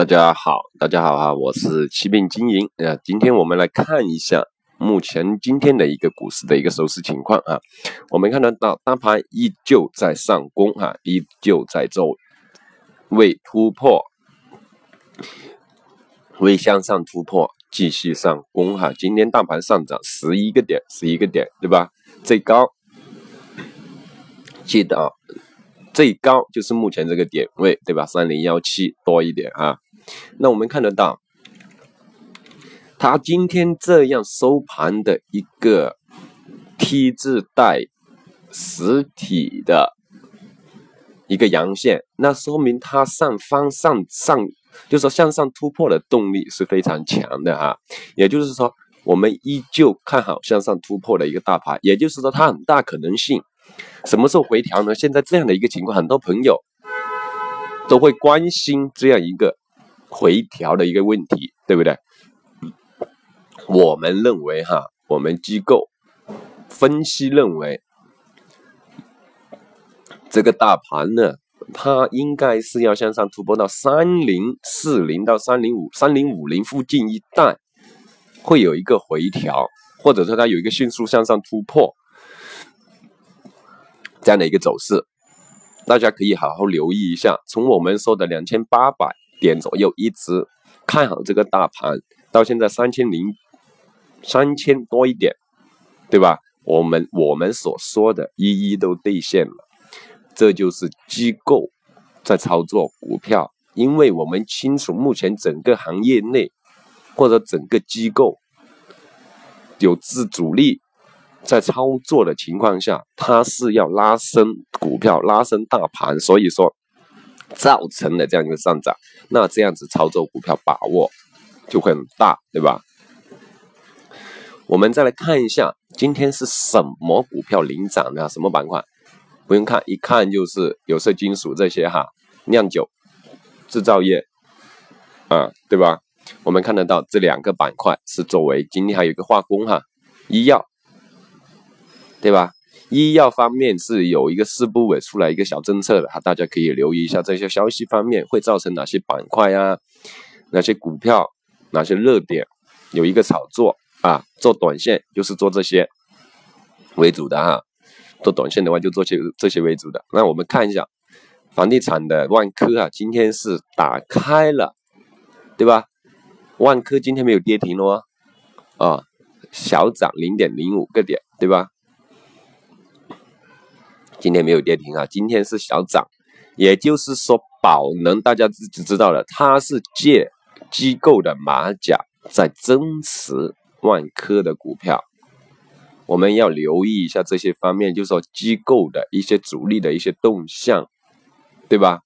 大家好，大家好哈，我是七病经营啊。今天我们来看一下目前今天的一个股市的一个收市情况啊。我们看得到大盘依旧在上攻哈，依旧在做未突破，未向上突破，继续上攻哈。今天大盘上涨十一个点，十一个点对吧？最高记得啊，最高就是目前这个点位对吧？三零幺七多一点啊。那我们看得到，它今天这样收盘的一个 T 字带实体的一个阳线，那说明它上方上上，就是说向上突破的动力是非常强的哈。也就是说，我们依旧看好向上突破的一个大盘，也就是说，它很大可能性什么时候回调呢？现在这样的一个情况，很多朋友都会关心这样一个。回调的一个问题，对不对？我们认为哈，我们机构分析认为，这个大盘呢，它应该是要向上突破到三零四零到三零五三零五零附近一带，会有一个回调，或者说它有一个迅速向上突破这样的一个走势，大家可以好好留意一下。从我们说的两千八百。点左右一直看好这个大盘，到现在三千零三千多一点，对吧？我们我们所说的一一都兑现了，这就是机构在操作股票，因为我们清楚目前整个行业内或者整个机构有自主力在操作的情况下，它是要拉升股票、拉升大盘，所以说。造成的这样一个上涨，那这样子操作股票把握就会很大，对吧？我们再来看一下，今天是什么股票领涨的？什么板块？不用看，一看就是有色金属这些哈，酿酒、制造业，啊，对吧？我们看得到这两个板块是作为今天还有一个化工哈，医药，对吧？医药方面是有一个四部委出来一个小政策的哈，大家可以留意一下这些消息方面会造成哪些板块啊，哪些股票，哪些热点，有一个炒作啊，做短线就是做这些为主的哈，做短线的话就做些这些为主的。那我们看一下房地产的万科啊，今天是打开了，对吧？万科今天没有跌停哦，啊，小涨零点零五个点，对吧？今天没有跌停啊，今天是小涨，也就是说宝能大家自己知道了，它是借机构的马甲在增持万科的股票，我们要留意一下这些方面，就是说机构的一些主力的一些动向，对吧？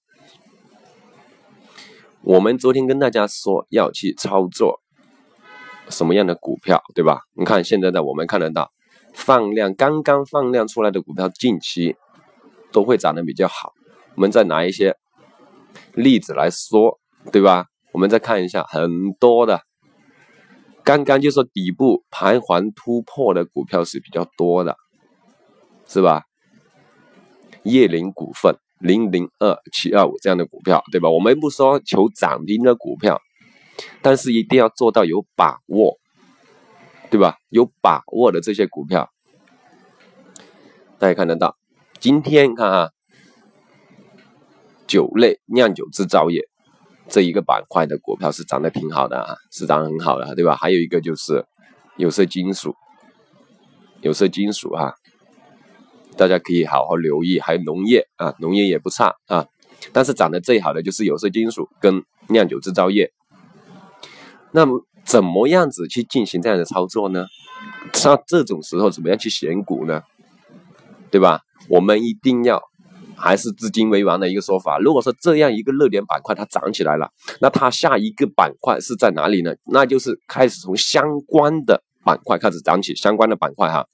我们昨天跟大家说要去操作什么样的股票，对吧？你看现在的我们看得到放量刚刚放量出来的股票，近期。都会涨得比较好。我们再拿一些例子来说，对吧？我们再看一下很多的，刚刚就说底部盘桓突破的股票是比较多的，是吧？叶林股份零零二七二五这样的股票，对吧？我们不说求涨停的股票，但是一定要做到有把握，对吧？有把握的这些股票，大家看得到。今天看啊，酒类酿酒制造业这一个板块的股票是涨得挺好的啊，是涨很好的，对吧？还有一个就是有色金属，有色金属哈，大家可以好好留意。还有农业啊，农业也不差啊，但是涨得最好的就是有色金属跟酿酒制造业。那么怎么样子去进行这样的操作呢？像这种时候怎么样去选股呢？对吧？我们一定要还是资金为王的一个说法。如果说这样一个热点板块它涨起来了，那它下一个板块是在哪里呢？那就是开始从相关的板块开始涨起，相关的板块哈，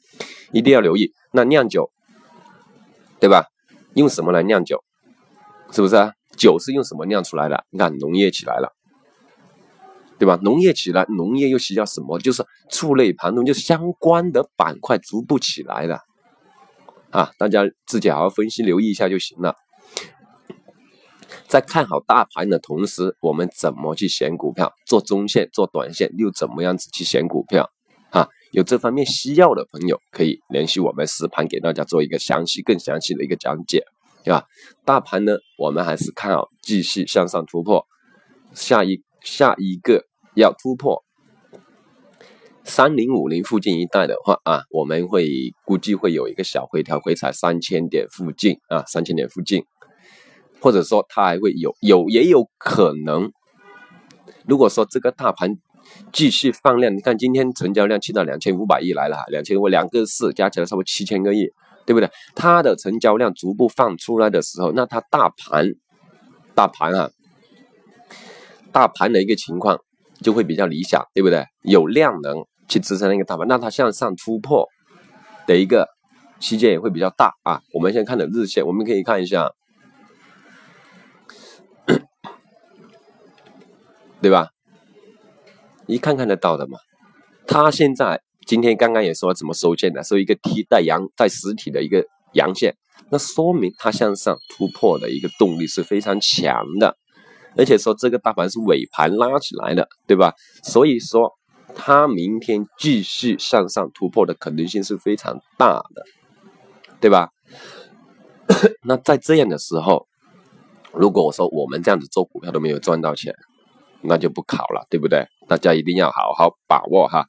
一定要留意。那酿酒，对吧？用什么来酿酒？是不是啊？酒是用什么酿出来的？你看农业起来了，对吧？农业起来，农业又需要什么？就是触类旁通，就相关的板块逐步起来了。啊，大家自己好好分析留意一下就行了。在看好大盘的同时，我们怎么去选股票？做中线、做短线，又怎么样子去选股票？啊，有这方面需要的朋友可以联系我们实盘，给大家做一个详细、更详细的一个讲解，对吧？大盘呢，我们还是看好继续向上突破，下一下一个要突破三零五零附近一带的话啊，我们会估计会有一个小回调，回踩三千点附近啊，三千点附近。或者说它还会有有也有可能，如果说这个大盘继续放量，你看今天成交量去到两千五百亿来了，两千五两个四加起来差不多七千个亿，对不对？它的成交量逐步放出来的时候，那它大盘大盘啊，大盘的一个情况就会比较理想，对不对？有量能去支撑那个大盘，那它向上突破的一个区间也会比较大啊。我们先看的日线，我们可以看一下。对吧？一看看得到的嘛。它现在今天刚刚也说怎么收线的，收一个 T 带阳带实体的一个阳线，那说明它向上突破的一个动力是非常强的，而且说这个大盘是尾盘拉起来的，对吧？所以说它明天继续向上突破的可能性是非常大的，对吧？那在这样的时候，如果我说我们这样子做股票都没有赚到钱。那就不考了，对不对？大家一定要好好把握哈，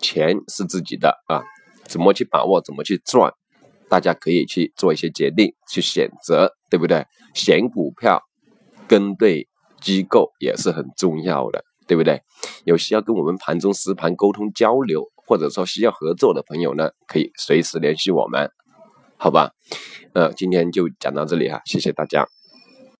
钱是自己的啊，怎么去把握，怎么去赚，大家可以去做一些决定，去选择，对不对？选股票跟对机构也是很重要的，对不对？有需要跟我们盘中实盘沟通交流，或者说需要合作的朋友呢，可以随时联系我们，好吧？呃，今天就讲到这里哈，谢谢大家。